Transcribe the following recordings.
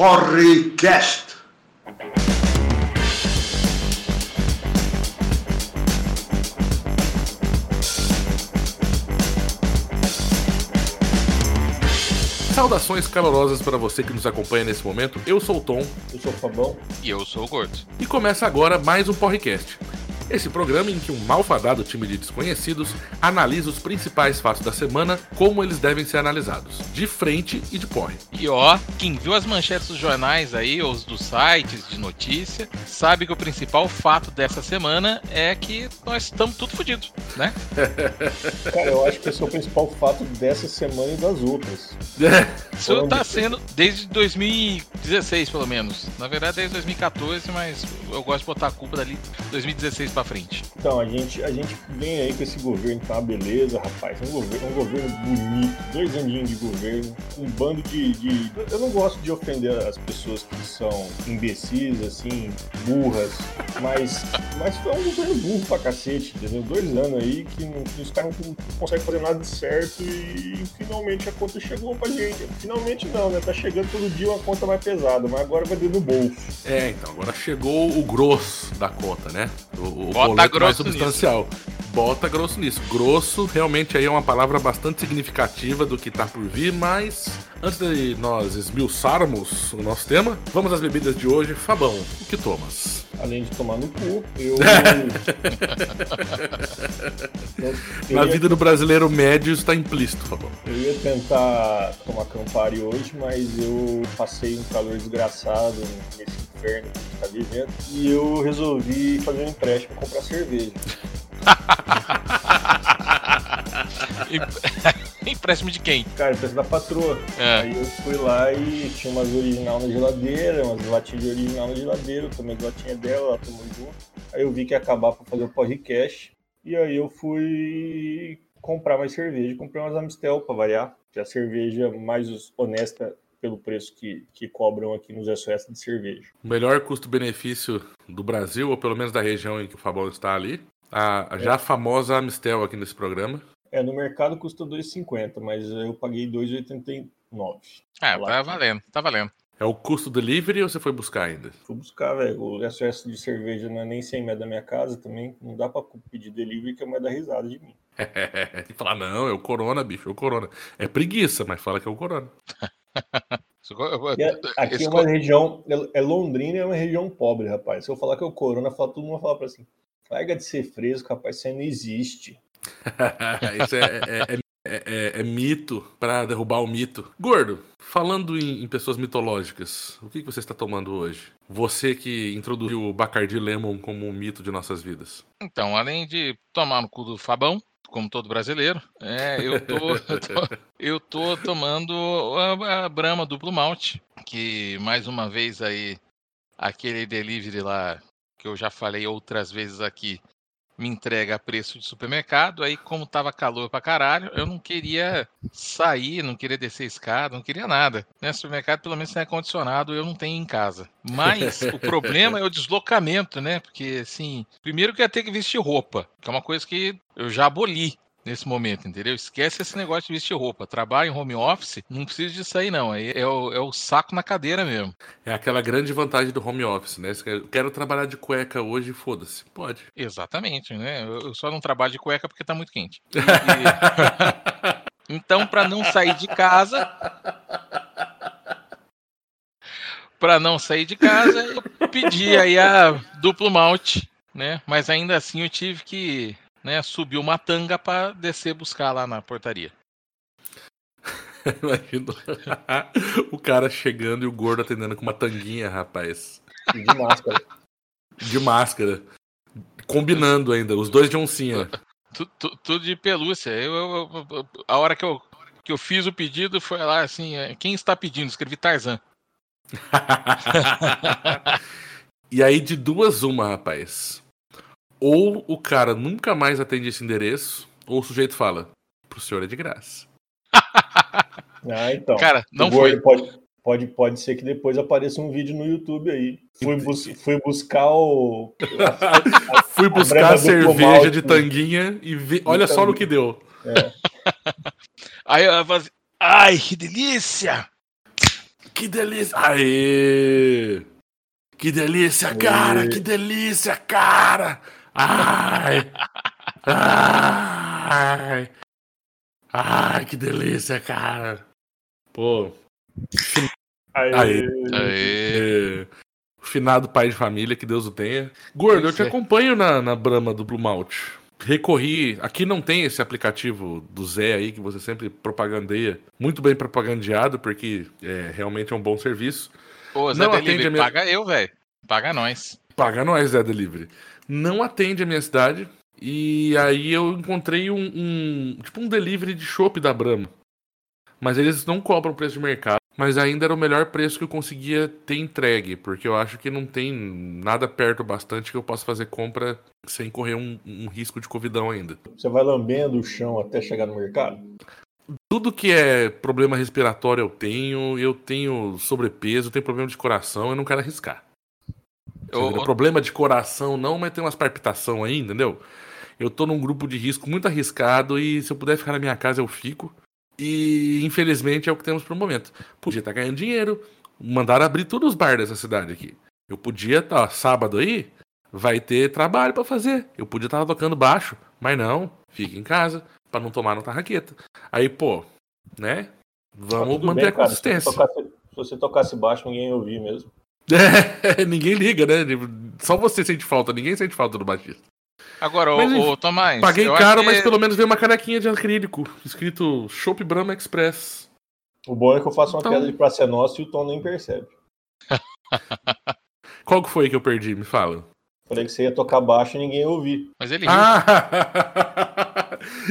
Porrecast. Saudações calorosas para você que nos acompanha nesse momento. Eu sou o Tom Eu sou o Fabão. E eu sou o Gordo. e começa agora mais um Porrecast. Esse programa em que um malfadado time de desconhecidos analisa os principais fatos da semana, como eles devem ser analisados, de frente e de porre. E ó, quem viu as manchetes dos jornais aí, ou os dos sites de notícia, sabe que o principal fato dessa semana é que nós estamos tudo fodidos, né? Cara, eu acho que esse é o principal fato dessa semana e das outras. Isso Onde tá sendo desde 2016, pelo menos. Na verdade, desde 2014, mas eu gosto de botar a culpa dali 2016 pra frente. Então, a gente, a gente vem aí com esse governo, tá uma beleza, rapaz. Um governo, um governo bonito, dois aninhos de governo, um bando de, de- Eu não gosto de ofender as pessoas que são imbecis, assim, burras, mas, mas foi um governo burro pra cacete, entendeu? Dois anos aí que, não- que os caras não conseguem fazer nada de certo e finalmente a conta chegou pra gente. Finalmente não, né? Tá chegando todo dia uma conta mais pesada, mas agora vai dentro do bolso. É, então, agora chegou o grosso da conta, né? O, o Bota boleto mais substancial. Bota grosso nisso. Grosso realmente aí é uma palavra bastante significativa do que tá por vir, mas antes de nós esmiuçarmos o nosso tema, vamos às bebidas de hoje. Fabão, o que tomas? Além de tomar no cu, eu. Na vida do brasileiro médio isso tá implícito, Fabão. eu ia tentar tomar Campari hoje, mas eu passei um calor desgraçado nesse inferno que a gente tá vivendo. E eu resolvi fazer um empréstimo e comprar cerveja. Empréstimo de quem? Cara, preço da patroa. É. Aí eu fui lá e tinha umas original na geladeira, umas latinhas de original na geladeira, eu tomei as latinhas dela, ela tomou junto. Aí eu vi que ia acabar pra fazer o podcast. E aí eu fui comprar mais cerveja, comprei umas Amistel pra variar, que é a cerveja mais honesta pelo preço que, que cobram aqui nos SOS de cerveja. O melhor custo-benefício do Brasil, ou pelo menos da região em que o Fabão está ali. A a já famosa Amistel aqui nesse programa. É, no mercado custa 2,50, mas eu paguei 2,89. Ah, Lá tá valendo, tá valendo. É o custo delivery ou você foi buscar ainda? Fui buscar, velho. O SOS de cerveja não é nem 100 metros da minha casa também. Não dá pra pedir delivery que é mais da risada de mim. e falar, não, é o Corona, bicho, é o Corona. É preguiça, mas fala que é o Corona. E é- aqui esse é uma co- região, é é Londrina é uma região pobre, rapaz. Se eu falar que é o corona, fala- todo mundo vai falar pra assim, larga de ser fresco, rapaz, isso aí não existe. Isso é, é- é- é- é- é mito pra derrubar o mito. Gordo, falando em, em pessoas mitológicas, o que, que você está tomando hoje? Você que introduziu o Bacardi Lemon como um mito de nossas vidas. Então, além de tomar no cu do Fabão, como todo brasileiro, é, eu, tô, eu, tô, eu tô tomando a, a Brahma Duplo Malte, que mais uma vez aí, aquele delivery lá, que eu já falei outras vezes aqui, me entrega a preço de supermercado, aí como tava calor pra caralho, eu não queria sair, não queria descer escada, não queria nada. Né? Supermercado pelo menos tem ar-condicionado, eu não tenho em casa. Mas o problema é o deslocamento, né? Porque assim, primeiro que ia ter que vestir roupa, que é uma coisa que eu já aboli nesse momento, entendeu? Esquece esse negócio de vestir roupa. Trabalho em home office, não precisa disso aí não. Aí é o, é o saco na cadeira mesmo. É aquela grande vantagem do home office, né? Eu quero trabalhar de cueca hoje, foda-se. Pode. Exatamente, né? Eu só não trabalho de cueca porque tá muito quente. E- Então, para não sair de casa, para não sair de casa, eu pedi aí a duplo malte, né? Mas ainda assim eu tive que, né, subir uma tanga para descer buscar lá na portaria. Imagina o cara chegando e o gordo atendendo com uma tanguinha, rapaz. De máscara. De máscara. Combinando ainda, os dois de oncinha. Tu- tu- Tudo de pelúcia. Eu, eu- eu- a hora que eu, que eu fiz o pedido foi lá assim: é, quem está pedindo? Escrevi Tarzan. e aí, de duas, uma, rapaz. Ou o cara nunca mais atende esse endereço, ou o sujeito fala: pro senhor é de graça. Ah, então. Cara, não foi. Pode, pode, pode ser que depois apareça um vídeo no YouTube aí. Fui, bus- fui buscar o. Fui A buscar a do cerveja de tanguinha e vi... olha só no que deu. É, Aí eu falei assim, ai, que delícia! que delícia! Aê! Que delícia, cara! Que delícia, cara! Ai! Ai! Ai, que delícia, cara! Pô. Aê. Aê. Aê. O finado pai de família, que Deus o tenha. Gordo, eu te é. acompanho na, na Brahma do Blue Malt. Recorri. Aqui não tem esse aplicativo do Zé aí que você sempre propagandeia. Muito bem propagandeado, porque é, realmente é um bom serviço. Pô, Zé Não atende Delivery, minha- paga eu, velho. Paga nós. Paga nós, Zé Delivery. Não atende a minha cidade. E aí eu encontrei um, um- tipo um delivery de chopp da Brahma. Mas eles não cobram preço de mercado. Mas ainda era o melhor preço que eu conseguia ter entregue. Porque eu acho que não tem nada perto bastante que eu possa fazer compra sem correr um, um risco de covidão ainda. Você vai lambendo o chão até chegar no mercado? Tudo que é problema respiratório eu tenho. Eu tenho sobrepeso, eu tenho problema de coração. Eu não quero arriscar. Entendeu? ô, Problema de coração não, mas tem umas palpitação aí, entendeu? Eu tô num grupo de risco muito arriscado e se eu puder ficar na minha casa eu fico. E infelizmente é o que temos pro momento. Podia estar ganhando dinheiro, mandaram abrir todos os bar dessa cidade aqui. Eu podia estar sábado aí, vai ter trabalho pra fazer. Eu podia estar tocando baixo, mas não, fica em casa pra não tomar no tarraqueta. Aí, pô, né? Tá Vamos manter bem, a cara. Se você, consistência. tocasse, se você tocasse baixo, ninguém ia ouvir mesmo. É, ninguém liga, né? Só você sente falta, ninguém sente falta do baixista. Agora, Mas, enfim, ô, Tomás. Paguei eu caro, acho mas que- pelo menos veio uma canequinha de acrílico, escrito Chopp Brahma Express. O bom é que eu faço uma Então- piada de Praça é Nossa e o Tom nem percebe. Qual que foi que eu perdi? Me fala. Falei que você ia tocar baixo e ninguém ia ouvir. Mas ele riu. Ah!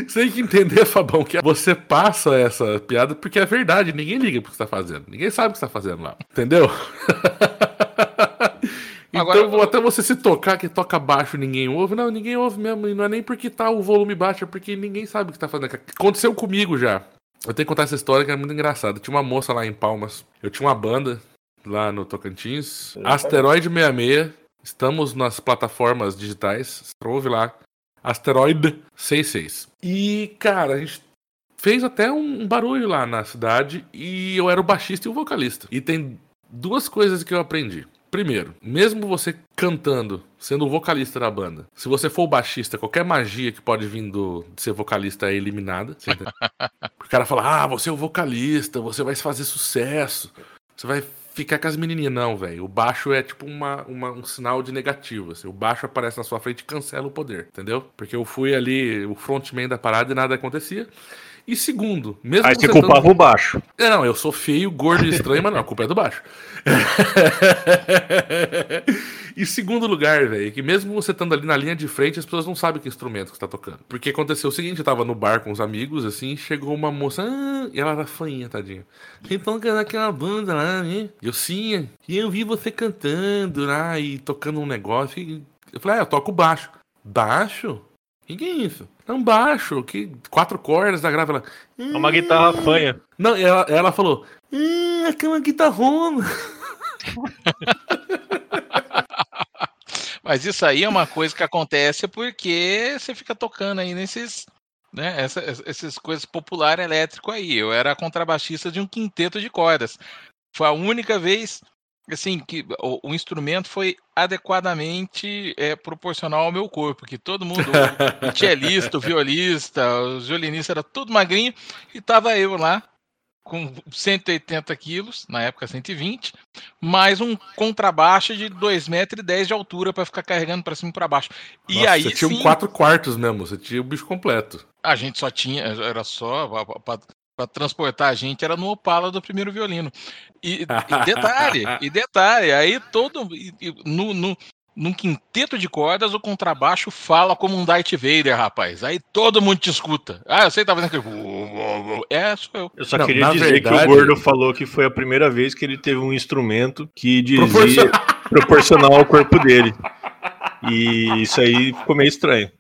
Você tem que entender, Fabão, que você passa essa piada porque é verdade. Ninguém liga pro que você tá fazendo. Ninguém sabe o que você tá fazendo lá. Entendeu? então, Agora, eu- até você se tocar que toca baixo e ninguém ouve. Não, ninguém ouve mesmo. E não é nem porque tá o volume baixo, é porque ninguém sabe o que tá fazendo. Aconteceu comigo já. Eu tenho que contar essa história que é muito engraçada. Tinha uma moça lá em Palmas. Eu tinha uma banda lá no Tocantins. Eita. Asteroide 66. Estamos nas plataformas digitais. Ouve lá. Asteroid 66. E, cara, a gente fez até um, barulho lá na cidade e eu era o baixista e o vocalista. E tem duas coisas que eu aprendi. Primeiro, mesmo você cantando, sendo o vocalista da banda, se você for o baixista, qualquer magia que pode vir do, de ser vocalista é eliminada. o cara fala, ah, você é o vocalista, você vai fazer sucesso, você vai ficar com as menininhas. Não, velho. O baixo é tipo uma, uma- um sinal de negativo. assim. O baixo aparece na sua frente e cancela o poder, entendeu? Porque eu fui ali o frontman da parada e nada acontecia. E segundo, mesmo Aí você estando- culpava o baixo. é, não, eu sou feio, gordo e estranho, mas não, a culpa é do baixo. e segundo lugar, velho, que mesmo você estando ali na linha de frente, as pessoas não sabem que instrumento que você tá tocando. Porque aconteceu o seguinte, eu tava no bar com os amigos, assim, chegou uma moça, ah, e ela era fanha, tadinha. Então, cara, aquela banda lá, né? Eu, sim, e eu vi você cantando lá e tocando um negócio. E eu falei, ah, eu toco baixo. Baixo? O que, que é isso? Não, baixo, que quatro cordas da grave. Ela, É uma guitarra fanha. não, ela, ela falou, ah, aquela guitarrona. Mas isso aí é uma coisa que acontece porque você fica tocando aí nesses. Né, essa, essas coisas popular elétrico aí. Eu era contrabaixista de um quinteto de cordas. Foi a única vez assim que o, o instrumento foi adequadamente é, proporcional ao meu corpo, que todo mundo, o cellista, o violista, o violinista era tudo magrinho e tava eu lá com 180 quilos, na época 120, mais um contrabaixo de 2,10 metros de altura para ficar carregando para cima e para baixo. E Nossa, aí você tinha sim, um quatro quartos mesmo, você tinha o bicho completo. a gente só tinha, era só para transportar a gente, era no Opala do primeiro violino. E, e detalhe, e detalhe, aí todo e- e no, no, num quinteto de cordas, o contrabaixo fala como um Darth Vader, rapaz. Aí todo mundo te escuta. Ah, eu sei que tá fazendo aquele. É, sou eu. Eu só Não, queria dizer que verdade- o Gordo falou que foi a primeira vez que ele teve um instrumento que dizia Proporcional. proporcional ao corpo dele. E isso aí ficou meio estranho.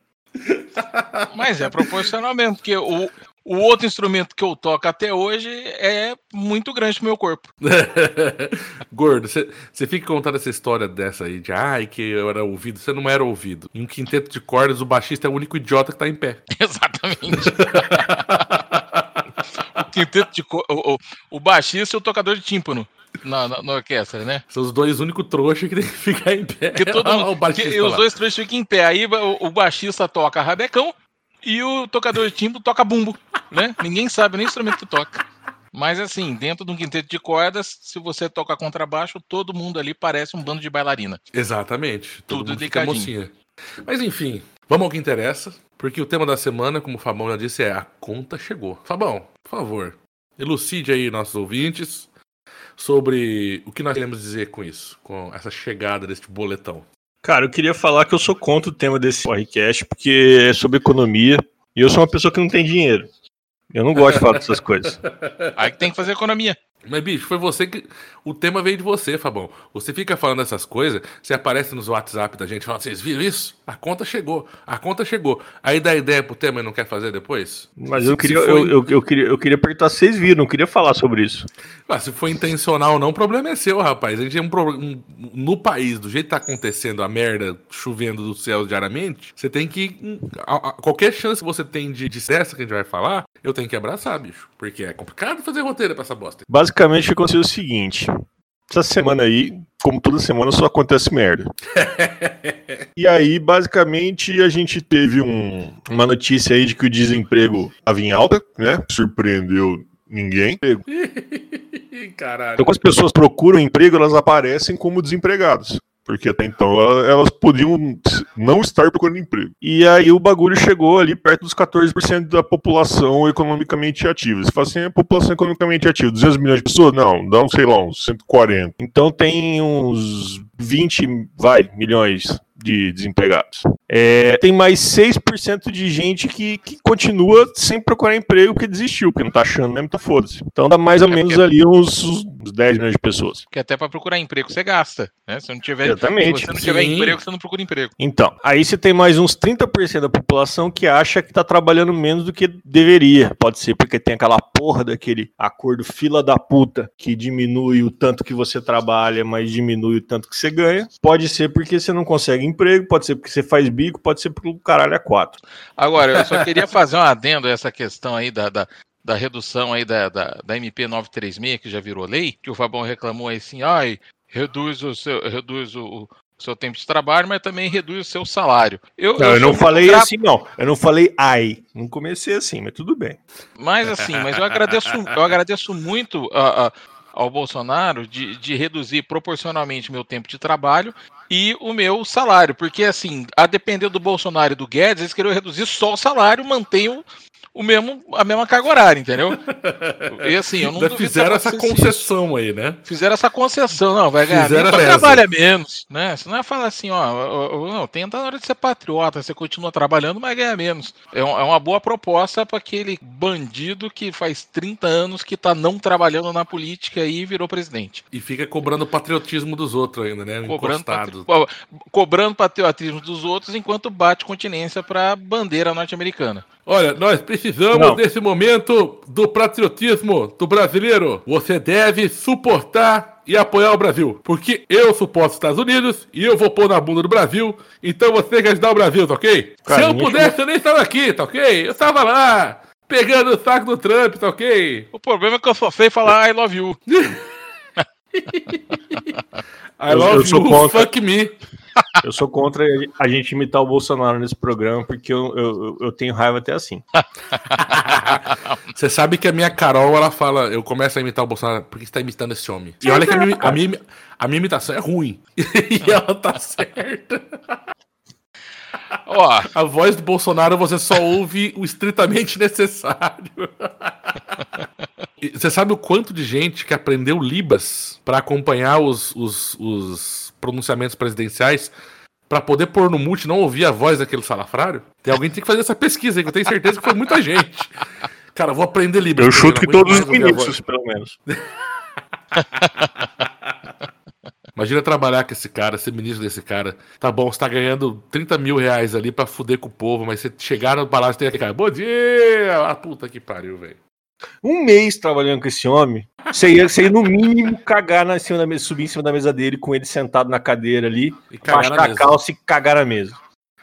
Mas é proporcional mesmo, porque o, o outro instrumento que eu toco até hoje é muito grande pro meu corpo. Gordo, você fica contando essa história dessa aí de ai, que eu era ouvido. Você não era ouvido. Em um quinteto de cordas, o baixista é o único idiota que tá em pé. Exatamente. o quinteto de co- o, o, o baixista e o tocador de tímpano na, na, na orquestra, né? São os dois únicos trouxas que tem que ficar em pé. Porque todo mundo, que os dois três ficam em pé. Aí o, o baixista toca rabecão e o tocador de timbre toca bumbo, né? Ninguém sabe nem o instrumento que toca. Mas assim, dentro de um quinteto de cordas, se você toca contrabaixo, todo mundo ali parece um bando de bailarina. Exatamente. Todo Tudo mocinha. Mas enfim, vamos ao que interessa. Porque o tema da semana, como o Fabão já disse, é a conta chegou. Fabão, por favor, elucide aí nossos ouvintes sobre o que nós queremos dizer com isso, com essa chegada deste boletão. Cara, eu queria falar que eu sou contra o tema desse podcast, porque é sobre economia. E eu sou uma pessoa que não tem dinheiro. Eu não gosto de falar dessas coisas. Aí que tem que fazer economia. Mas, bicho, foi você que. O tema veio de você, Fabão. Você fica falando essas coisas, você aparece nos WhatsApp da gente falando, vocês viram isso? A conta chegou, a conta chegou. Aí dá ideia pro tema e não quer fazer depois? Mas eu queria, foi- eu, eu, eu queria, eu queria perguntar se vocês viram, não queria falar sobre isso. Ah, se for intencional ou não, o problema é seu, rapaz. A gente tem um problema. No país, do jeito que tá acontecendo a merda chovendo do céu diariamente, você tem que. hum, a- a- qualquer chance que você tem de, de que a gente vai falar, eu tenho que abraçar, bicho. Porque é complicado fazer roteiro pra essa bosta. Basicamente, o que aconteceu é o seguinte. Essa semana aí, como toda semana, só acontece merda. e aí, basicamente, a gente teve um- uma notícia aí de que o desemprego estava em alta, né? Surpreendeu ninguém. Caralho. Então, quando as pessoas procuram emprego, elas aparecem como desempregados. Porque até então ela- elas podiam não estar procurando emprego. E aí o bagulho chegou ali perto dos 14% da população economicamente ativa. Você fala assim, a população economicamente ativa, 200 milhões de pessoas? Não, dá, um, sei lá, uns 140. Então tem uns 20, vai, milhões de desempregados. É, tem mais 6% de gente que, que continua sem procurar emprego porque desistiu, porque não tá achando mesmo, então foda-se. Então dá mais ou É menos porque- ali uns, uns 10 milhões de pessoas. Porque até para procurar emprego você gasta, né? Se não tiver, Exatamente. se você não tiver Sim. emprego, você não procura emprego. Então, aí você tem mais uns 30% da população que acha que tá trabalhando menos do que deveria. Pode ser porque tem aquela porra daquele acordo fila da puta que diminui o tanto que você trabalha, mas diminui o tanto que você ganha. Pode ser porque você não consegue emprego, pode ser porque você faz bico, pode ser pelo caralho a quatro. Agora, eu só queria fazer um adendo a essa questão aí da, da, da redução aí da, da, da MP 936, que já virou lei, que o Fabão reclamou aí assim, ai, reduz o seu, reduz o, o seu tempo de trabalho, mas também reduz o seu salário. Eu, Não, eu sou não falei assim, não. Eu não falei ai. Não comecei assim, mas tudo bem. Mas assim, mas eu agradeço, eu agradeço muito a- a- ao Bolsonaro de, de reduzir proporcionalmente meu tempo de trabalho e o meu salário, porque assim, a depender do Bolsonaro e do Guedes, eles queriam reduzir só o salário, mantém o, o mesmo, a mesma carga horária, entendeu? E assim, eu não fizeram essa concessão aí, né? Fizeram essa concessão, não, vai ganhar menos, trabalha menos, né? Você não é falar assim, ó, ó, ó, não, tenta na hora de ser patriota, você continua trabalhando, mas ganha menos. É, um- é uma boa proposta para aquele bandido que faz 30 anos que tá não trabalhando na política e virou presidente. E fica cobrando o patriotismo dos outros ainda, né? Cobrando, patri- cobrando patriotismo dos outros enquanto bate continência para bandeira norte-americana. Olha, nós precisamos Não. nesse momento do patriotismo do brasileiro. Você deve suportar e apoiar o Brasil. Porque eu suporto os Estados Unidos e eu vou pôr na bunda do Brasil. Então você tem que ajudar o Brasil, tá ok? Cara, Se eu pudesse, eu nem estava aqui, tá ok? Eu estava lá, pegando o saco do Trump, tá ok? O problema é que eu só sei falar I love you. I Eu- love eu sou you, contra. fuck me. Eu sou contra a gente imitar o Bolsonaro nesse programa, porque eu, eu, eu tenho raiva até assim. Você sabe que a minha Carol, ela fala, eu começo a imitar o Bolsonaro, por que você tá imitando esse homem? E olha que a minha, a minha, a minha imitação é ruim. e ela tá certa. Ó, A voz do Bolsonaro você só ouve o estritamente necessário. Você sabe o quanto de gente que aprendeu Libas pra acompanhar os, os, os pronunciamentos presidenciais pra poder pôr no mute e não ouvir a voz daquele salafrário? Tem alguém que tem que fazer essa pesquisa aí, que eu tenho certeza que foi muita gente. Cara, vou aprender Libas. Eu chuto que todos os ministros, pelo menos. Imagina trabalhar com esse cara, ser ministro desse cara. Tá bom, você tá ganhando 30 mil reais ali pra fuder com o povo, mas você chegar no palácio e tem aquele cara, bom dia! Ah, puta que pariu, velho. Um mês trabalhando com esse homem, você ia, você ia no mínimo cagar na, em cima da mesa, subir em cima da mesa dele, com ele sentado na cadeira ali, E baixar a calça e cagar na mesa.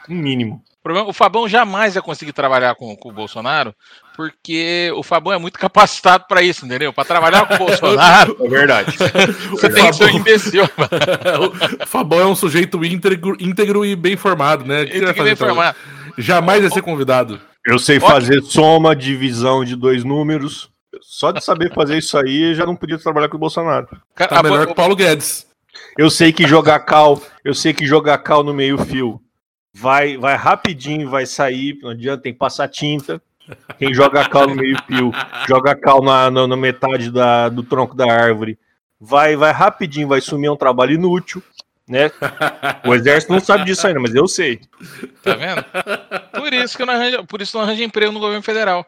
No mínimo. problema, o Fabão jamais vai conseguir trabalhar com, com o Bolsonaro, porque o Fabão é muito capacitado para isso, entendeu? Para trabalhar com o Bolsonaro. É verdade. Você tem que ser um imbecil. o Fabão é um sujeito íntegro, íntegro e bem formado, né? Que que bem formar. Jamais vai ser convidado. Eu sei fazer soma, divisão de dois números. Só de saber fazer isso aí, eu já não podia trabalhar com o Bolsonaro. Tá a- melhor que o Paulo Guedes. Eu sei que jogar cal, eu sei que jogar cal no meio fio vai, vai rapidinho, vai sair, não adianta, tem que passar tinta. Quem joga cal no meio fio, joga cal na, na, na metade da, do tronco da árvore, vai, vai rapidinho, vai sumir é um trabalho inútil, né? O exército não sabe disso ainda, mas eu sei. Tá vendo? Por isso que eu não arranjo, por isso não arranjo emprego no governo federal.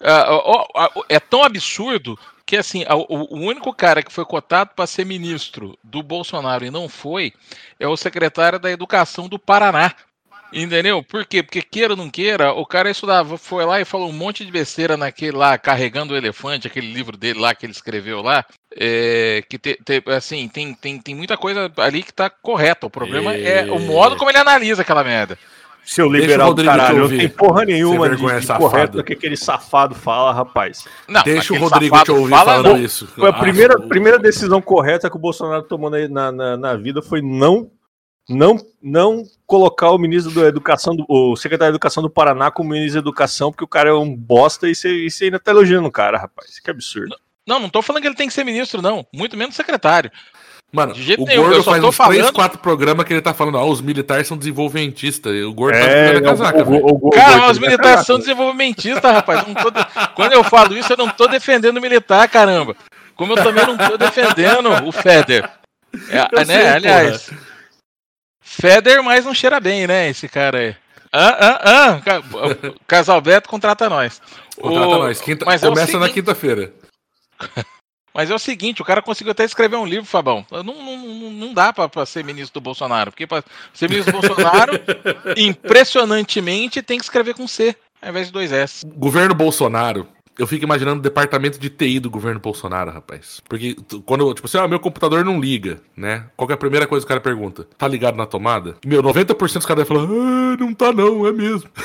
Ah, é tão absurdo que assim, o único cara que foi cotado para ser ministro do Bolsonaro e não foi é o secretário da Educação do Paraná. Entendeu? Por quê? Porque queira ou não queira, o cara estudava, foi lá e falou um monte de besteira naquele lá, Carregando o Elefante, aquele livro dele lá que ele escreveu lá. é, que te- te- assim, tem, tem, tem muita coisa ali que tá correta. O problema é o modo como ele analisa aquela merda. Seu liberal do caralho, não tem porra nenhuma de, vergonha, de safado. correto que aquele safado fala, rapaz. Não, Deixa o Rodrigo te ouvir fala, falando não. isso. Foi a Ah, primeira, primeira decisão correta que o Bolsonaro tomou na, na- na vida foi não, não, não colocar o ministro da Educação, do, o secretário da Educação do Paraná como ministro da Educação, porque o cara é um bosta e você, ainda tá elogiando o cara, rapaz. Que absurdo. Não, não tô falando que ele tem que ser ministro, não. Muito menos secretário. Mano, De jeito o nenhum, Gordo eu só faz tô uns 3, falando- 4 programas que ele tá falando, ó, os militares são desenvolvimentistas. e O Gordo tá É, o, casaca, o, o, o, Cara, mas os militares são desenvolvimentistas, rapaz. Eu tô de- Quando eu falo isso, eu não tô defendendo o militar, caramba. Como eu também não tô defendendo o Feder. É, né? sei, Aliás, Feder mais não cheira bem, né? Esse cara aí. Ah, ah, ah. Ca- o Casalberto contrata nós. Contrata O- nós. Quinta- mas é Começa na seguinte- quinta-feira. Mas é o seguinte, o cara conseguiu até escrever um livro, Fabão. Não, não, não, dá pra ser ministro do Bolsonaro, porque pra ser ministro do Bolsonaro, impressionantemente, tem que escrever com C, ao invés de dois S. Governo Bolsonaro. Eu fico imaginando o departamento de TI do governo Bolsonaro, rapaz. Porque quando, tipo assim, ah, meu computador não liga, né? Qual que é a primeira coisa que o cara pergunta? Tá ligado na tomada? Meu, 90% dos caras vai falar, ah, não tá não, é mesmo.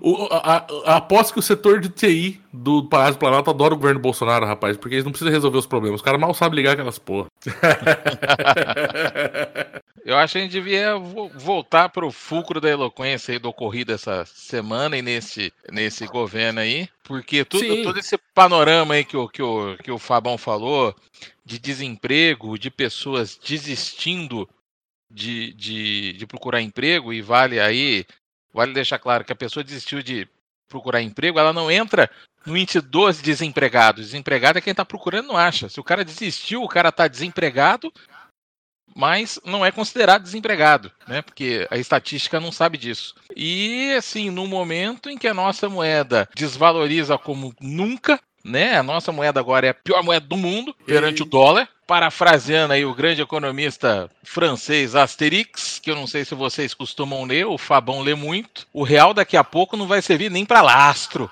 O- a- a- aposto que o setor de TI do Palácio do Planalto adora o governo Bolsonaro, rapaz, porque eles não precisam resolver os problemas. Os caras mal sabem ligar aquelas porra. Eu acho que a gente devia vo- voltar pro fulcro da eloquência aí do ocorrido essa semana e nesse, nesse governo aí, porque tudo, Sim. todo esse panorama aí que o, que, o, que o Fabão falou, de desemprego, de pessoas desistindo de, de, de procurar emprego, e vale aí, vale deixar claro que a pessoa desistiu de procurar emprego, ela não entra no índice dos desempregados. Desempregado é quem está procurando não acha. Se o cara desistiu, o cara está desempregado, mas não é considerado desempregado, né? Porque a estatística não sabe disso. E assim, no momento em que a nossa moeda desvaloriza como nunca, né? A nossa moeda agora é a pior moeda do mundo perante o dólar. Parafraseando aí o grande economista francês Asterix, que eu não sei se vocês costumam ler, o Fabão lê muito. O real daqui a pouco não vai servir nem para lastro.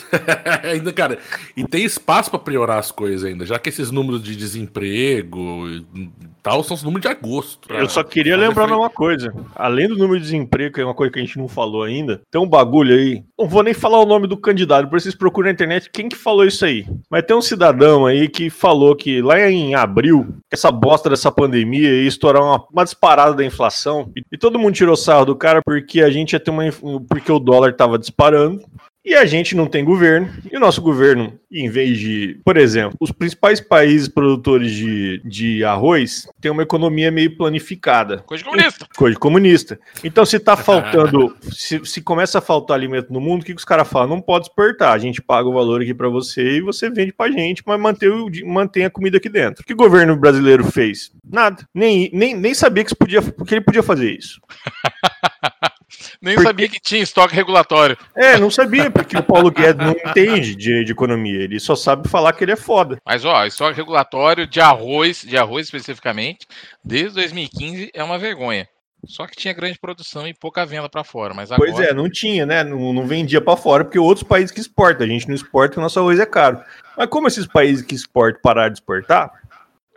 ainda, cara, e tem espaço pra piorar as coisas ainda, já que esses números de desemprego e tal são os números de agosto. Eu só queria lembrar uma coisa. Além do número de desemprego, que é uma coisa que a gente não falou ainda, tem um bagulho aí. Não vou nem falar o nome do candidato, por vocês procuram na internet quem que falou isso aí. Mas tem um cidadão aí que falou que lá em abril, essa bosta dessa pandemia ia estourar uma, uma disparada da inflação. E, e todo mundo tirou sarro do cara porque a gente ia ter uma. porque o dólar tava disparando. E a gente não tem governo. E o nosso governo, em vez de. Por exemplo, os principais países produtores de, de arroz têm uma economia meio planificada. Coisa de comunista. Coisa comunista. Então, se tá faltando. se, se começa a faltar alimento no mundo, o que, que os caras falam? Não pode exportar. A gente paga o valor aqui pra você e você vende pra gente, mas mantém, o, mantém a comida aqui dentro. O que o governo brasileiro fez? Nada. Nem, nem, nem sabia que, podia, que ele podia fazer isso. Nem Porque- sabia que tinha estoque regulatório. É, não sabia, porque o Paulo Guedes não entende de, de economia. Ele só sabe falar que ele é foda. Mas ó, estoque regulatório de arroz, de arroz especificamente, desde 2015 é uma vergonha. Só que tinha grande produção e pouca venda para fora, mas agora Pois é, não tinha, né? Não, não vendia pra fora, porque outros países que exportam. A gente não exporta o nosso arroz é caro. Mas como esses países que exportam pararam de exportar,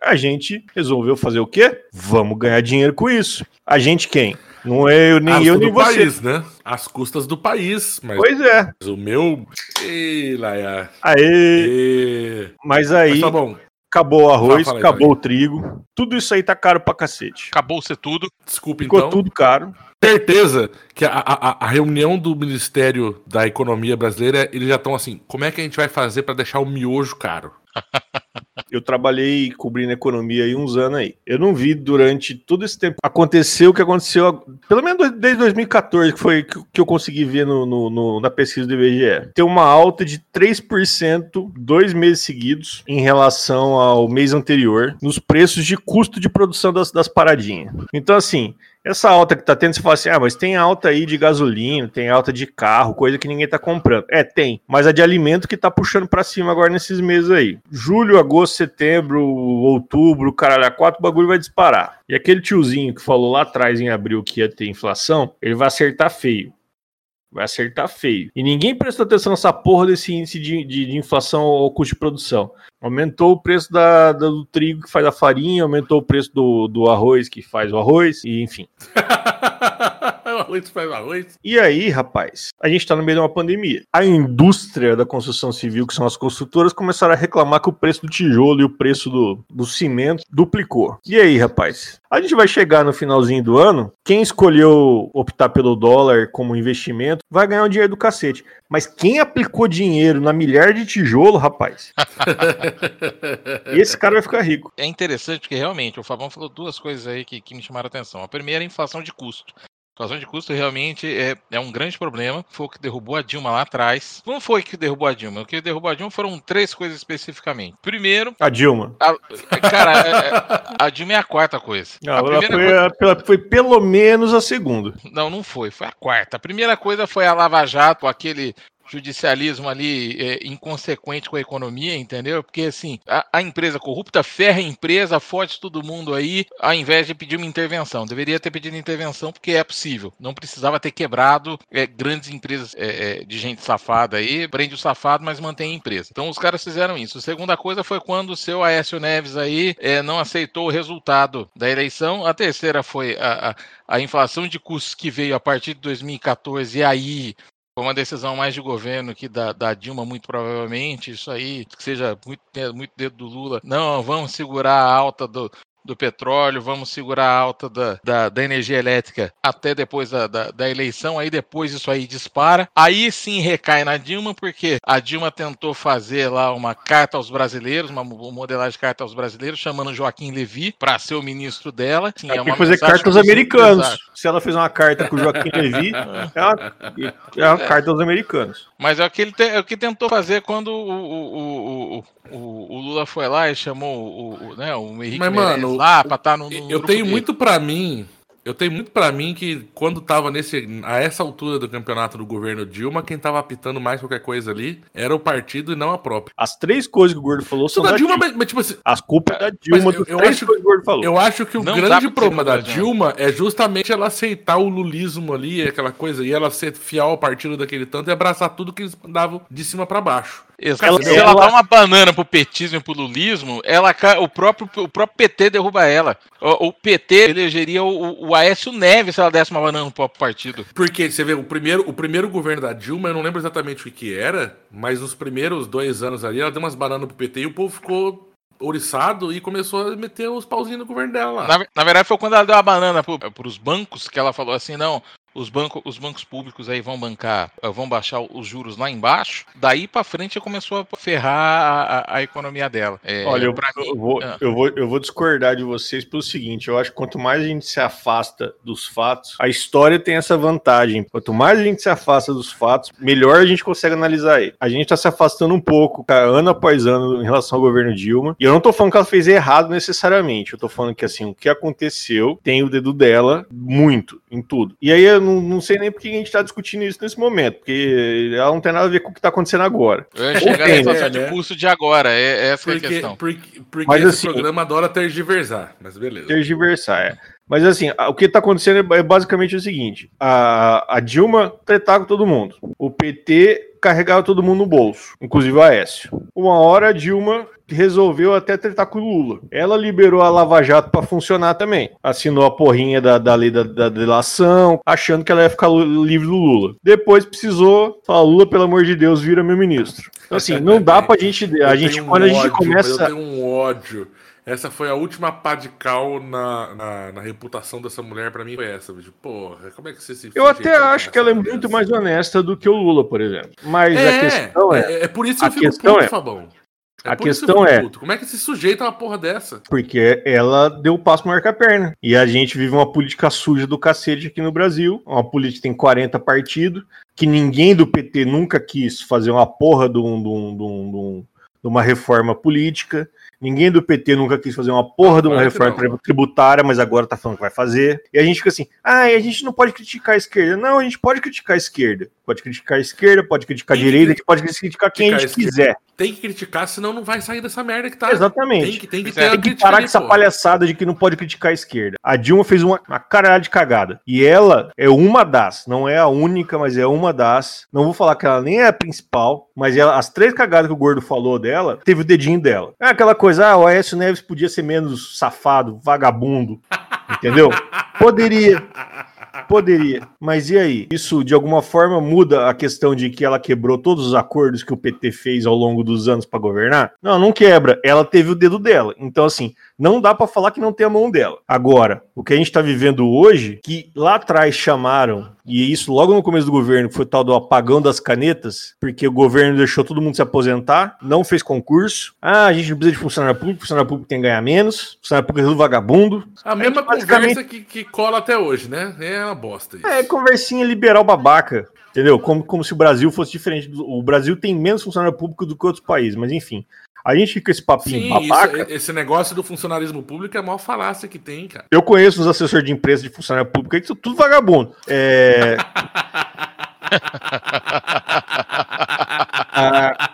A gente resolveu fazer o quê? Vamos ganhar dinheiro com isso. A gente quem? Não é eu, nem As eu, nem você. país, né? As custas do país. Mas Pois é. o meu. Ei, Laia. Aê. Ei. Mas Mas aí tá bom. acabou o arroz, aí, acabou o trigo. Tudo isso aí tá caro pra cacete. Acabou ser tudo. Desculpa, Ficou então. tudo caro. certeza que a, a, a reunião do Ministério da Economia Brasileira, eles já estão assim, como é que a gente vai fazer para deixar o miojo caro? Eu trabalhei cobrindo economia aí uns anos aí. Eu não vi durante todo esse tempo acontecer o que aconteceu, pelo menos desde 2014, que foi que que eu consegui ver no, no- no- na pesquisa do IBGE. Tem uma alta de 3% dois meses seguidos em relação ao mês anterior nos preços de custo de produção das, das paradinhas. Então, assim, essa alta que tá tendo, você fala assim, ah, mas tem alta aí de gasolina, tem alta de carro, coisa que ninguém tá comprando. É, tem, mas a de alimento que tá puxando pra cima agora nesses meses aí. Julho, agosto, setembro, outubro, caralho, a quatro o bagulho vai disparar. E aquele tiozinho que falou lá atrás em abril que ia ter inflação, ele vai acertar feio. Vai acertar feio. E ninguém prestou atenção nessa porra desse índice de, de- de inflação ao custo de produção. Aumentou o preço da- da- do trigo que faz a farinha, aumentou o preço do, do arroz que faz o arroz, e enfim. arroz faz arroz. E aí, rapaz, a gente tá no meio de uma pandemia. A indústria da construção civil, que são as construtoras, começaram a reclamar que o preço do tijolo e o preço do, do cimento duplicou. E aí, rapaz? A gente vai chegar no finalzinho do ano, quem escolheu optar pelo dólar como investimento vai ganhar o dinheiro do cacete. Mas quem aplicou dinheiro na milhar de tijolo, rapaz, esse cara vai ficar rico. É interessante porque realmente o Fabão falou duas coisas aí que, que me chamaram a atenção. A primeira é a inflação de custo. A inflação de custo realmente é, é um grande problema. Foi o que derrubou a Dilma lá atrás. Não foi o que derrubou a Dilma. O que derrubou a Dilma foram três coisas especificamente. Primeiro, A Dilma. a, cara, é- é- a Dilma é a quarta coisa. A primeira foi, coisa- foi pelo menos a segunda. Não, não foi. Foi a quarta. A primeira coisa foi a Lava Jato, aquele judicialismo ali é, inconsequente com a economia, entendeu? Porque assim, a, a empresa corrupta ferra a empresa, fode todo mundo aí, ao invés de pedir uma intervenção. Deveria ter pedido intervenção porque é possível. Não precisava ter quebrado é, grandes empresas é, é, de gente safada aí, prende o safado, mas mantém a empresa. Então os caras fizeram isso. A segunda coisa foi quando o seu Aécio Neves aí é, não aceitou o resultado da eleição. A terceira foi a, a a inflação de custos que veio a partir de 2014 e aí foi uma decisão mais de governo que da, da Dilma, muito provavelmente, isso aí, que seja muito, muito dedo do Lula. Não, vamos segurar a alta do, do petróleo, vamos segurar a alta da, da, da energia elétrica até depois da, da, da eleição, aí depois isso aí dispara. Aí sim recai na Dilma, porque a Dilma tentou fazer lá uma carta aos brasileiros, uma mo- modelagem de carta aos brasileiros, chamando Joaquim Levy para ser o ministro dela. Sim, Ela é tem uma que fazer carta aos americanos. Se ela fez uma carta com o Joaquim Levy, é uma, é uma carta aos americanos. Mas é o que ele te- é o que tentou fazer quando o, o, o, o, Lula foi lá e chamou o, o, né, o Henrique Mas, Meirelles mano, lá pra estar no, no Eu tenho dele. muito pra mim. Eu tenho muito pra mim que quando tava nesse a essa altura do campeonato do governo Dilma, quem tava apitando mais qualquer coisa ali era o partido e não a própria. As três coisas que o Gordo falou são da da Dilma, Dilma. mas, tipo assim, As culpas da Dilma, eu- eu três acho- que o Gordo falou. eu acho que o Não grande problema da Dilma é justamente ela aceitar o lulismo ali, aquela coisa, e ela ser fiel ao partido daquele tanto e abraçar tudo que eles mandavam de cima pra baixo. Ela- Se ela ela- dá uma banana pro petismo e pro lulismo, ela, o, próprio, o próprio PT derruba ela. O, o PT elegeria o, o Aécio Neves se ela desse uma banana no próprio partido. Porque você vê, o primeiro, o primeiro governo da Dilma, eu não lembro exatamente o que, era, mas nos primeiros dois anos ali, ela deu umas bananas pro PT e o povo ficou ouriçado e começou a meter os pauzinhos no governo dela lá. Na, na verdade, foi quando ela deu a banana pro, pros bancos que ela falou assim: não, os, banco, os bancos públicos aí vão bancar, eh, vão baixar os juros lá embaixo. Daí pra frente começou a ferrar a, a- economia dela. É, Olha, eu, mim- eu vou, ah. eu, vou, eu vou discordar de vocês pelo seguinte: eu acho que quanto mais a gente se afasta dos fatos, a história tem essa vantagem. Quanto mais a gente se afasta dos fatos, melhor a gente consegue analisar ele. A gente tá se afastando um pouco, cara, ano após ano, em relação ao governo Dilma. E eu não tô falando que ela fez errado necessariamente. Eu tô falando que, assim, o que aconteceu tem o dedo dela muito em tudo. E aí eu não, não sei nem por que a gente tá discutindo isso nesse momento, porque ela não tem nada a ver com o que tá acontecendo agora. Eu ia chegar na inflação né, de né? de agora, é, essa que é a Porque, questão. porque, porque Mas, esse assim, programa adora tergiversar, mas beleza. tergiversar, é. Mas assim, a- o que tá acontecendo é é basicamente o seguinte: a, a Dilma tretar com todo mundo. O PT carregava todo mundo no bolso, inclusive o Aécio. Uma hora a Dilma resolveu até tratar com o Lula. Ela liberou a Lava Jato para funcionar também. Assinou a porrinha da, da lei da, da delação, achando que ela ia ficar livre do Lula. Depois precisou falar, Lula, pelo amor de Deus, vira meu ministro. Então, assim, não dá pra gente. A gente, um quando a gente ódio, começa. Eu tenho um ódio. Essa foi a última pá de cal na, na, na reputação dessa mulher, pra mim foi essa, bicho. Porra, como é que você se Eu até a acho que ela é muito mais honesta do que o Lula, por exemplo. Mas É, a questão é, é, é por isso que eu fico puto, é- Fabão. A isso que questão é- puto. Como é que se sujeita a uma porra dessa? porque ela deu o passo maior que a perna. E a gente vive uma política suja do cacete aqui no Brasil. Uma política que tem 40 partidos, que ninguém do PT nunca quis fazer uma porra um- de um- de um- de um- de uma reforma política. Ninguém do PT nunca quis fazer uma porra de uma Claro reforma não. tributária, mas agora tá falando que vai fazer. E a gente fica assim, ah, a gente não pode criticar a esquerda. Não, a gente pode criticar a esquerda. Pode criticar a esquerda, pode criticar a direita, a gente pode criticar quem a gente a quiser. Tem que criticar, senão não vai sair dessa merda que tá. Exatamente. Tem que, tem que Tem que parar ali, com essa pô. palhaçada de que não pode criticar a esquerda. A Dilma fez uma, uma caralhada de cagada. E ela é uma das, não é a única, mas é uma das. Não vou falar que ela nem é a principal, mas ela- as três cagadas que o Gordo falou dela, teve o dedinho dela. É aquela coisa, ah, o Aécio Neves podia ser menos safado, vagabundo. Entendeu? Poderia. Poderia. Mas e aí? Isso de alguma forma muda a questão de que ela quebrou todos os acordos que o PT fez ao longo dos anos para governar? Não, não quebra. Ela teve o dedo dela. Então, assim, não dá para falar que não tem a mão dela. Agora, o que a gente tá vivendo hoje, que lá atrás chamaram, e isso logo no começo do governo, que foi o tal do apagão das canetas, porque o governo deixou todo mundo se aposentar, não fez concurso. Ah, a gente não precisa de funcionário público, funcionário público tem que ganhar menos, funcionário público é tudo vagabundo. A mesma basicamente- conversa que, que cola até hoje, né? É uma bosta isso. É, conversinha liberal babaca, entendeu? Como, como se o Brasil fosse diferente. Do, o Brasil tem menos funcionário público do que outros países, mas enfim. A gente fica com esse papinho Sim, babaca. isso- esse negócio do funcionarismo público é a maior falácia que tem, cara. Eu conheço os assessores de empresa de funcionário público aí que são tudo vagabundo. É... Ah,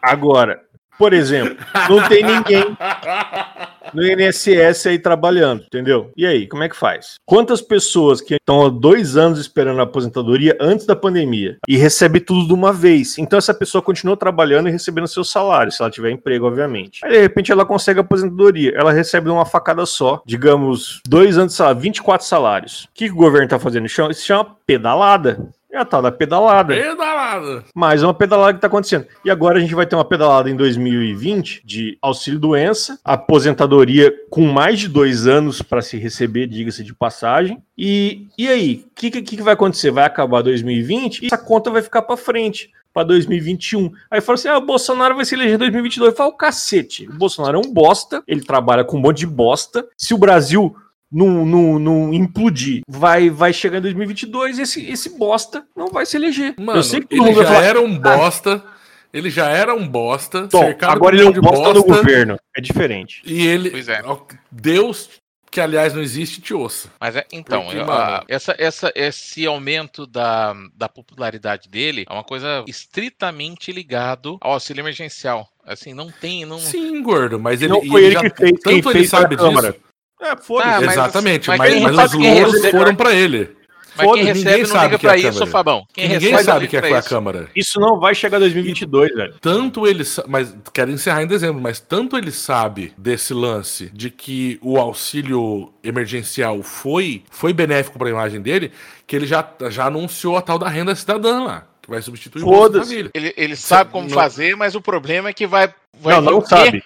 Agora, por exemplo, não tem ninguém no INSS aí trabalhando, entendeu? E aí, como é que faz? Quantas pessoas que estão há dois anos esperando a aposentadoria antes da pandemia e recebe tudo de uma vez? Então essa pessoa continua trabalhando e recebendo seu salário, se ela tiver emprego, obviamente. Aí de repente ela consegue a aposentadoria, ela recebe uma facada só, digamos, dois anos de salário, 24 salários. O que, o governo tá fazendo? Isso chama pedalada. É a tal da pedalada. Pedalada. Mais uma pedalada que está acontecendo. E agora a gente vai ter uma pedalada em 2020 de auxílio-doença, aposentadoria com mais de dois anos para se receber, diga-se de passagem. E, e aí, o que, que, que vai acontecer? Vai acabar 2020 e essa conta vai ficar para frente. Para 2021. Aí fala assim: ah, o Bolsonaro vai se eleger em 2022. Fala o cacete. O Bolsonaro é um bosta, ele trabalha com um monte de bosta. Se o Brasil não, não, não implodir, vai, vai chegar em 2022 e esse, esse bosta não vai se eleger. Mano, eu sei que ele já falar, era um bosta. Ele já era um bosta. Tom, agora ele é um bosta no governo. É diferente. E ele. Pois é. Deus, que aliás não existe, te ouça. Mas é, então, Porque, eu- mano- a- essa, essa, esse aumento da, da popularidade dele é uma coisa estritamente ligado ao auxílio emergencial. Assim, não tem. Não... Sim, gordo, mas ele. não e foi ele já- que fez, quem Tanto ele fez sabe Câmara. É, foda-se. Ah, mas Exatamente, mas mas, mas, os louros recebe- foram pra ele. Mas Foda-se, quem ninguém recebe não sabe liga que é a pra isso. Fabão. Quem Ninguém recebe não sabe que é a. Câmara. Isso não vai chegar em 2022, velho. Tanto ele, mas quero encerrar em dezembro, mas tanto ele sabe desse lance de que o auxílio emergencial foi foi benéfico para a imagem dele, que ele já, já anunciou a tal da renda cidadã lá, que vai substituir o Bolsa. Família. Ele, ele sabe como Não- fazer, mas o problema é que vai. vai Não, não sabe.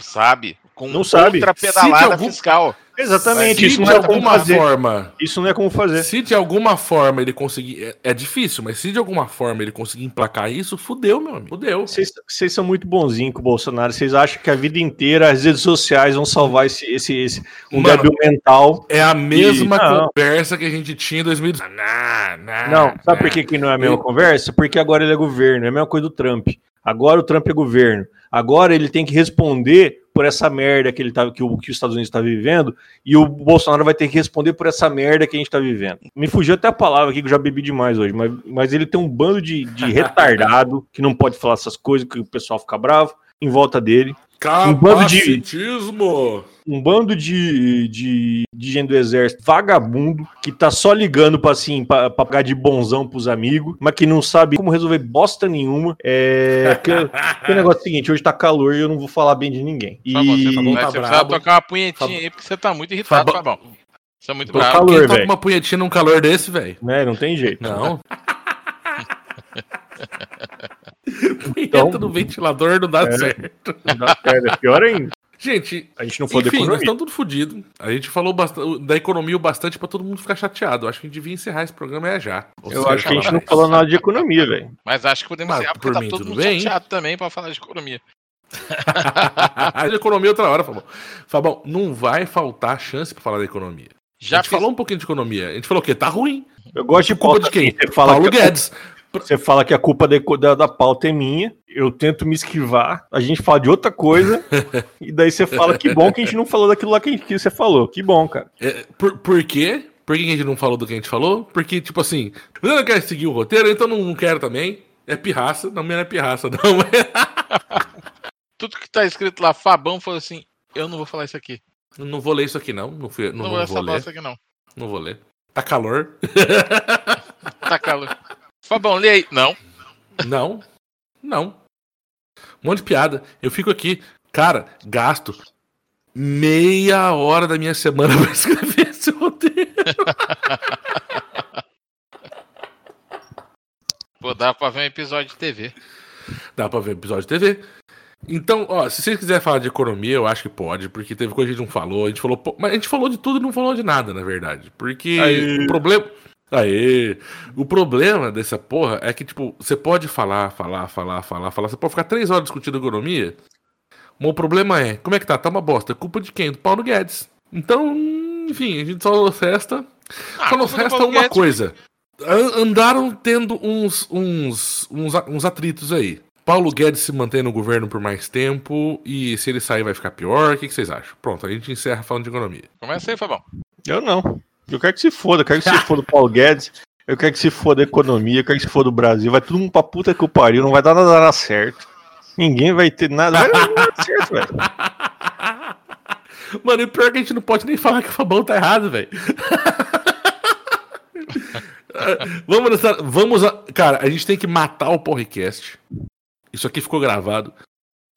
Sabe. Com Não sabe. outra Se de pedalada algum- fiscal. Exatamente. Se Isso de não é como alguma fazer. forma Isso não é como fazer. Se de alguma forma ele conseguir. É, é difícil, mas se de alguma forma ele conseguir emplacar isso, fudeu, meu amigo. Fudeu. Vocês são muito bonzinhos com o Bolsonaro. Vocês acham que a vida inteira as redes sociais vão salvar esse, esse, esse um Mano, débil mental? É a mesma Não. conversa que a gente tinha em 2018. Não, não, Não, sabe por que, que não é a mesma Eu- conversa? Porque agora ele é governo, é a mesma coisa do Trump. Agora o Trump é governo. Agora ele tem que responder por essa merda que ele tá, que, o, que os Estados Unidos está vivendo, e o Bolsonaro vai ter que responder por essa merda que a gente está vivendo. Me fugiu até a palavra aqui que eu já bebi demais hoje, mas, mas ele tem um bando de, de retardado que não pode falar essas coisas, que o pessoal fica bravo. em volta dele. Um bando de- Capacitismo! Um bando de, de, de gente do exército vagabundo que tá só ligando pra, assim, pra, pra pagar de bonzão pros amigos, mas que não sabe como resolver bosta nenhuma. É. Que, que o negócio é o seguinte: hoje tá calor e eu não vou falar bem de ninguém. E. Tá bom, você, tá bom, tá você precisa tocar uma punhetinha aí, porque você tá muito irritado, Fabão. Fabão. Você é muito Tô bravo. calor. Quem toca uma punhetinha num calor desse, velho? Né, não tem jeito. Não. Punheta Então- no ventilador não dá É. certo. Não dá certo, é pior ainda. Gente, A gente não da enfim, nós economia. estamos tudo fodido. A gente falou da economia o bastante pra todo mundo ficar chateado. Acho que a gente devia encerrar esse programa é já. Ou Eu acho que a gente não falar falou nada de economia, velho. Mas acho que podemos encerrar, porque por tá mim, todo tudo mundo bem. chateado também pra falar de economia. de economia outra hora, Fabão. Fabão, não vai faltar chance pra falar da economia. Já a gente fiz- falou um pouquinho de economia. A gente falou o quê? Tá ruim. Eu gosto de Culpa de quem? Você fala, Paulo que, Guedes. Você fala que a culpa da, da, da pauta é minha, eu tento me esquivar, a gente fala de outra coisa, e daí você fala que bom que a gente não falou daquilo lá que, que você falou. Que bom, cara. É, por, por quê? Por que a gente não falou do que a gente falou? Porque, tipo assim, eu não quero seguir o roteiro, então não quero também. É pirraça. Não, não é pirraça, não. Tudo que tá escrito lá, Fabão, falou assim: eu não vou falar isso aqui. não vou ler isso aqui, não. Não, fui- não, Não, vou essa vou ler. bosta aqui, não. Não vou ler. Tá calor? Tá calor. Fabão, lê aí. Não. Não. Não. Um monte de piada. Eu fico aqui, cara, gasto meia hora da minha semana pra escrever esse roteiro. Pô, dá pra ver um episódio de TV. Dá pra ver episódio de TV. Então, ó, se vocês quiserem falar de economia, eu acho que pode, porque teve coisa que a gente não falou. A gente falou, mas a gente falou de tudo e não falou de nada, na verdade. Porque Aê. o problema. Aê! O problema dessa porra é que, tipo, você pode falar, falar, falar, falar, falar. Você pode ficar três horas discutindo economia. Mas o problema é, como é que tá? Tá uma bosta. É culpa de quem? Do Paulo Guedes. Então, enfim, a gente só nos resta. Ah, só nos resta uma Guedes. coisa. An- Andaram tendo uns, uns, uns, uns atritos aí. Paulo Guedes se mantém no governo por mais tempo e se ele sair vai ficar pior. O que, que vocês acham? Pronto, a gente encerra falando de economia. Começa aí, Fabão. Eu não. Eu quero que se foda, eu quero que se foda o Paulo Guedes, eu quero que se foda a economia, eu quero que se foda o Brasil, vai todo mundo pra puta que o pariu, não vai dar nada certo. Ninguém vai ter nada, vai dar certo, velho. Mano, e pior que a gente não pode nem falar que o Fabão tá errado, velho. vamos, vamos. Cara, a gente tem que matar o podcast. Isso aqui ficou gravado.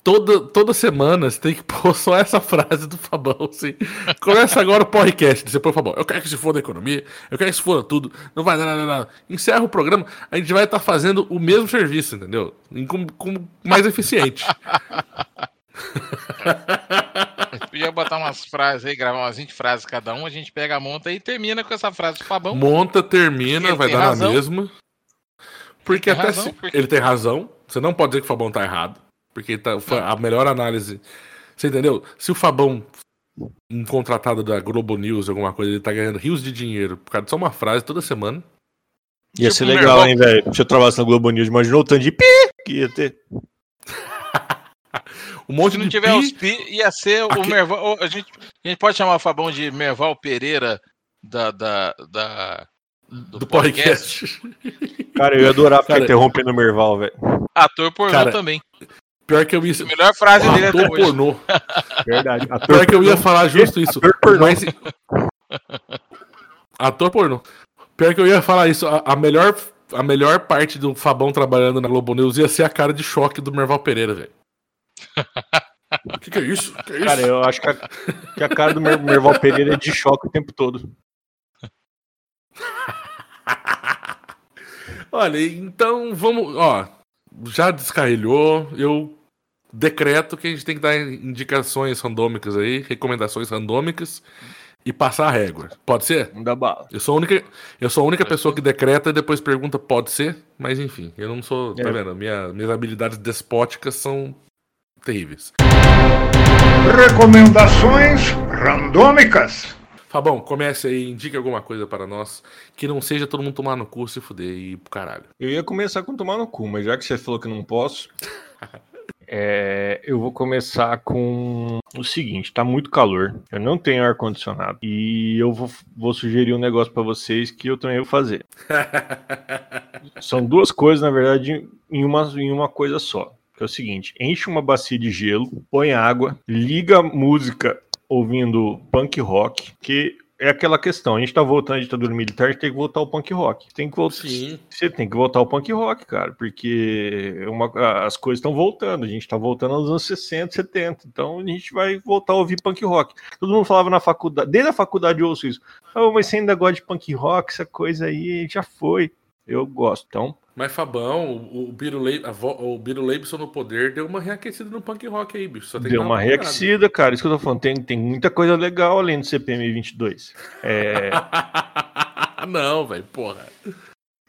Toda, toda semana você tem que pôr só essa frase do Fabão, assim. Começa agora o podcast. Você põe o Fabão. Eu quero que se foda a economia, eu quero que se foda tudo. Não vai dar nada, nada. Encerra o programa, a gente vai estar fazendo o mesmo serviço, entendeu? Com, com mais eficiente. Podia botar umas frases aí, gravar umas 20 frases cada um, a gente pega a monta e termina com essa frase do Fabão. Monta, termina, vai dar razão. na mesma. Porque Ele até razão, se- porque- ele tem razão. Você não pode dizer que o Fabão tá errado. Porque tá, foi a melhor análise. Você entendeu? Se o Fabão, um contratado da Globo News, alguma coisa, ele tá ganhando rios de dinheiro por causa de só uma frase toda semana. Ia Tipo ser legal, hein, velho. Se eu trabalhasse na Globo News, imaginou o tanto de pi que ia ter. Um monte Se não de tiver pi, os pi, ia ser o Merval. A gente, a gente pode chamar o Fabão de Merval Pereira da, da, da- do, do podcast. podcast. Cara, eu ia adorar ficar Cara- interrompendo o Merval, velho. Ator pornô Cara, também. Pior que eu ia. A melhor frase dele hoje. pornô. Verdade. Ator Pior que eu ia falar justo isso. Ator pornô. Mas... Ator pornô. Pior que eu ia falar isso. A, a melhor, a melhor parte do Fabão trabalhando na Globo News ia ser a cara de choque do Merval Pereira, velho. O que, que é isso? Que é isso? Cara, eu acho que a, que a cara do Mer- Merval Pereira é de choque o tempo todo. Olha, então vamos. Ó, já descarrilhou. Eu decreto que a gente tem que dar indicações randômicas aí, recomendações randômicas e passar a régua. Pode ser? Não dá bala. Eu sou a única, eu sou a única pessoa que decreta e depois pergunta pode ser, mas enfim, eu não sou, tá É. vendo? Minha, minhas habilidades despóticas são terríveis. Recomendações randômicas. Fabão, comece aí, indique alguma coisa para nós que não seja todo mundo tomar no cu, se fuder e ir pro caralho. Eu ia começar com tomar no cu, mas já que você falou que não posso, é, eu vou começar com o seguinte: tá muito calor, eu não tenho ar condicionado e eu vou, vou sugerir um negócio pra vocês que eu também vou fazer. São duas coisas, na verdade, em uma, em uma coisa só. que é o seguinte: enche uma bacia de gelo, põe água, liga a música ouvindo punk rock, que é aquela questão, a gente tá voltando à ditadura militar, a gente tem que voltar ao punk rock. Tem que voltar, Sim. você tem que voltar ao punk rock, cara, porque uma- as coisas estão voltando, a gente tá voltando aos anos 60, 70, então a gente vai voltar a ouvir punk rock. Todo mundo falava na faculdade, desde a faculdade eu ouço isso. Oh, mas você ainda gosta de punk rock, essa coisa aí já foi. Eu gosto, então Mas Fabão, o, o, Biro a Leibson no poder deu uma reaquecida no punk rock aí, bicho. Deu uma olhada. reaquecida, cara. Isso que eu tô falando. Tem, tem muita coisa legal além do CPM 22. É, Não, velho, porra.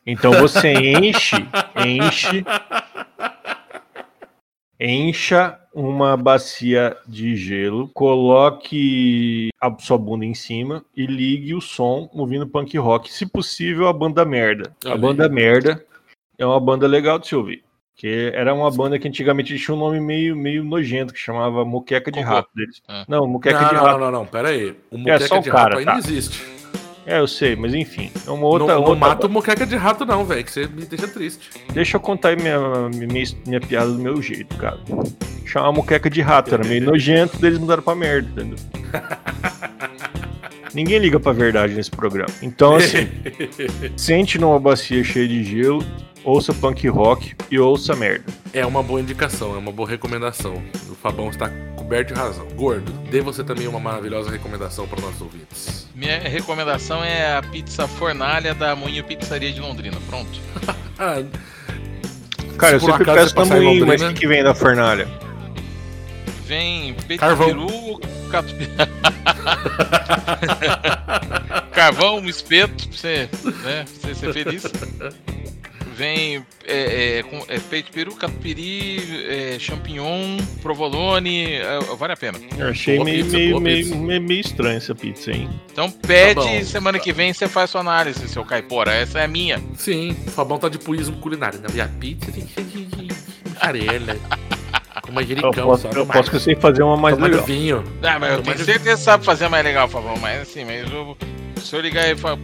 então você enche, enche, encha uma bacia de gelo, coloque a sua bunda em cima e ligue o som ouvindo punk rock. Se possível, a banda merda. A Olha banda aí. merda é uma banda legal de se ouvir. Que era uma banda que antigamente tinha um nome meio, meio nojento, que chamava Moqueca de. Rato deles. É. Não, Moqueca não, de não, Rato. não, não, não, pera aí. O moqueca só o de cara, rato ainda tá. existe. É, eu sei, mas enfim. É uma outra. não, não outra mata o moqueca de rato, não, velho, que você me deixa triste. Deixa eu contar aí minha, minha, minha piada do meu jeito, cara. Chama moqueca de rato, era meio nojento, daí eles mudaram pra merda, entendeu? Ninguém liga pra verdade nesse programa. Então, assim, sente numa bacia cheia de gelo, ouça punk rock e ouça merda. É uma boa indicação, é uma boa recomendação. O Fabão está coberto de razão. Gordo, dê você também uma maravilhosa recomendação para os nossos ouvintes. Minha recomendação é a pizza fornalha da Moinho Pizzaria de Londrina. Pronto. Ah, Cara, eu sempre peço moinho, mas o que, vem da fornalha? Vem peru, catupi... Carvão, um espeto, pra você, né, pra você ser feliz. Vem é, é, com, é, peito de peru, catupiry, é, champignon, provolone, é, vale a pena. Eu achei Boa meio, pizza, meio, meio, meio, meio estranha essa pizza, hein? Então pede, Tá bom. semana que vem você faz sua análise, seu caipora. Essa é a minha. Sim, o Fabão tá de puísmo culinário. Né? E a pizza tem que ser de, de de mussarela. Com manjericão, Eu posso, eu posso que eu sei fazer uma mais Tomar legal. vinho. Ah, mas eu tenho certeza que você sabe fazer mais legal, Fabão. Mas assim, mas eu, se eu ligar aí e falar,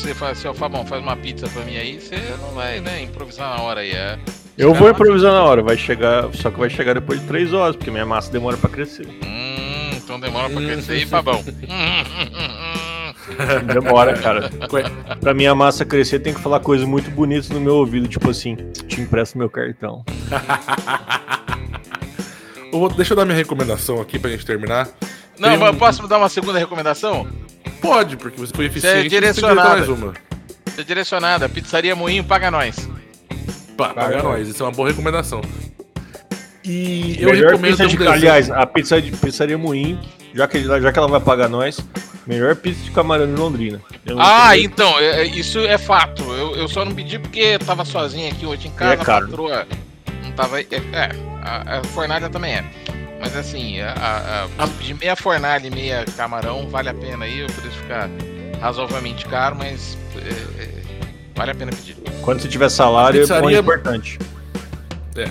você fala assim, ó, Fabão, faz uma pizza pra mim aí, você não vai, né, improvisar na hora aí. É. Eu vou improvisar na hora, vai chegar, só que vai chegar depois de três horas, porque minha massa demora pra crescer. Hum, então demora pra crescer aí, Fabão. Hum, hum, hum, hum. Demora, cara. Pra minha massa crescer, tem que falar coisas muito bonitas no meu ouvido, tipo assim, te empresto meu cartão. eu vou- deixa eu dar minha recomendação aqui pra gente terminar. Não, Tem mas um- posso dar uma segunda recomendação? Pode, porque você foi eficiente. é você a direcionada. mais uma. É direcionada, Pizzaria Moinho, paga nós. Pá, paga Paga nós, isso é uma boa recomendação. E eu melhor recomendo pizza um de, desenho. aliás, a pizza de pizzaria Moinho, já que, já que ela vai pagar nós, melhor pizza de camarão de Londrina. Ah, sei- então, é- é- isso é fato. Eu, eu só não pedi porque eu tava sozinho aqui hoje em casa, é caro. a patroa não tava. É, é, a, a fornalha também é. Mas assim, a, a- a- de meia fornalha e meia camarão vale a pena aí. Eu poderia ficar razoavelmente caro, mas é, é, vale a pena pedir. Quando você tiver salário, é Pizzaria- é importante. É.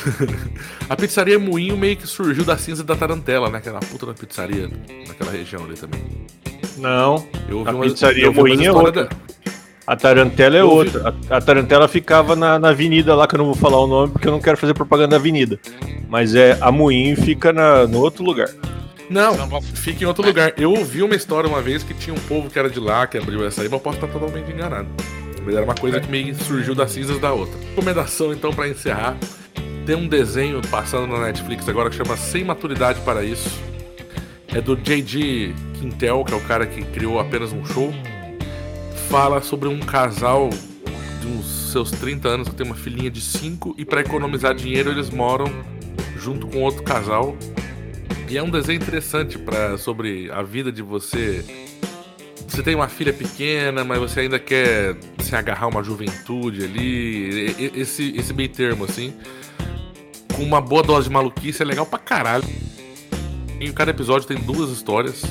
a pizzaria Moinho meio que surgiu da cinza da Tarantela, né? Aquela puta da pizzaria naquela região ali também. Não, Eu ouvi A uma, pizzaria eu ouvi Moinho é outra. da- a Tarantela é outra. A, a Tarantela ficava na, na avenida lá, que eu não vou falar o nome, porque eu não quero fazer propaganda da avenida. Mas é a Moinho fica na, no outro lugar. Não, fica em outro lugar. Eu ouvi uma história uma vez que tinha um povo que era de lá, que abriu essa aí, mas eu posso estar totalmente enganado. Mas era uma coisa que meio surgiu das cinzas da outra. Recomendação, então, pra encerrar. Tem um desenho passando na Netflix agora que chama Sem Maturidade para Isso. É do J.G. Quintel, que é o cara que criou apenas um show. Fala sobre um casal de uns seus 30 anos que tem uma filhinha de 5 e para economizar dinheiro eles moram junto com outro casal e é um desenho interessante para sobre a vida de você. Você tem uma filha pequena, mas você ainda quer se agarrar uma juventude ali. Esse, esse meio termo, assim. Com uma boa dose de maluquice é legal pra caralho. Em cada episódio tem duas histórias.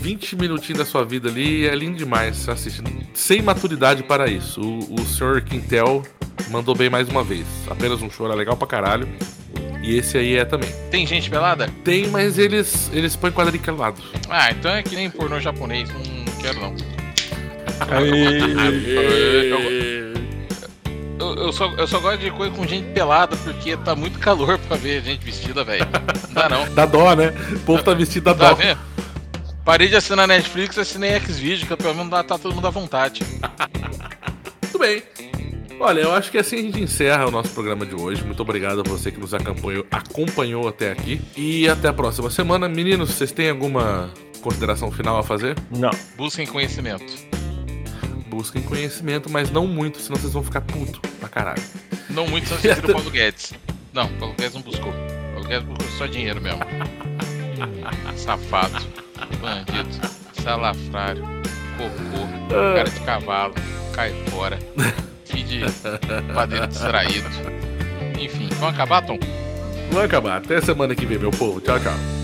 20 minutinhos da sua vida ali é lindo demais. Assiste. Sem maturidade para isso. O, o Sr. Quintel mandou bem mais uma vez. Apenas um show é legal pra caralho. E esse aí é também. Tem gente pelada? Tem, mas eles, eles põem quadriculado. Ah, então é que nem pornô japonês. Não quero não. Eu, eu, eu só, eu só gosto de coisa com gente pelada, porque tá muito calor pra ver gente vestida, velho. Não dá não. Dá dó, né? O povo tá vestido da Tá dó. vendo? Parei de assinar Netflix, assinei Xvideo, que pelo menos tá todo mundo à vontade. Muito bem. Olha, eu acho que assim a gente encerra o nosso programa de hoje. Muito obrigado a você que nos acompanhou, acompanhou até aqui. E até a próxima semana. Meninos, vocês têm alguma consideração final a fazer? Não. Busquem conhecimento. Busquem conhecimento, mas não muito, senão vocês vão ficar puto pra caralho. Não muito, senão vocês viram o Paulo Guedes. Não, o Paulo Guedes não buscou. O Paulo Guedes buscou só dinheiro mesmo. Safado, bandido, salafrário, cocô, cara de cavalo, cai fora, filho de padeiro distraído. Enfim, vamos acabar, Tom? Vamos acabar. Até semana que vem, meu povo. Tchau, tchau.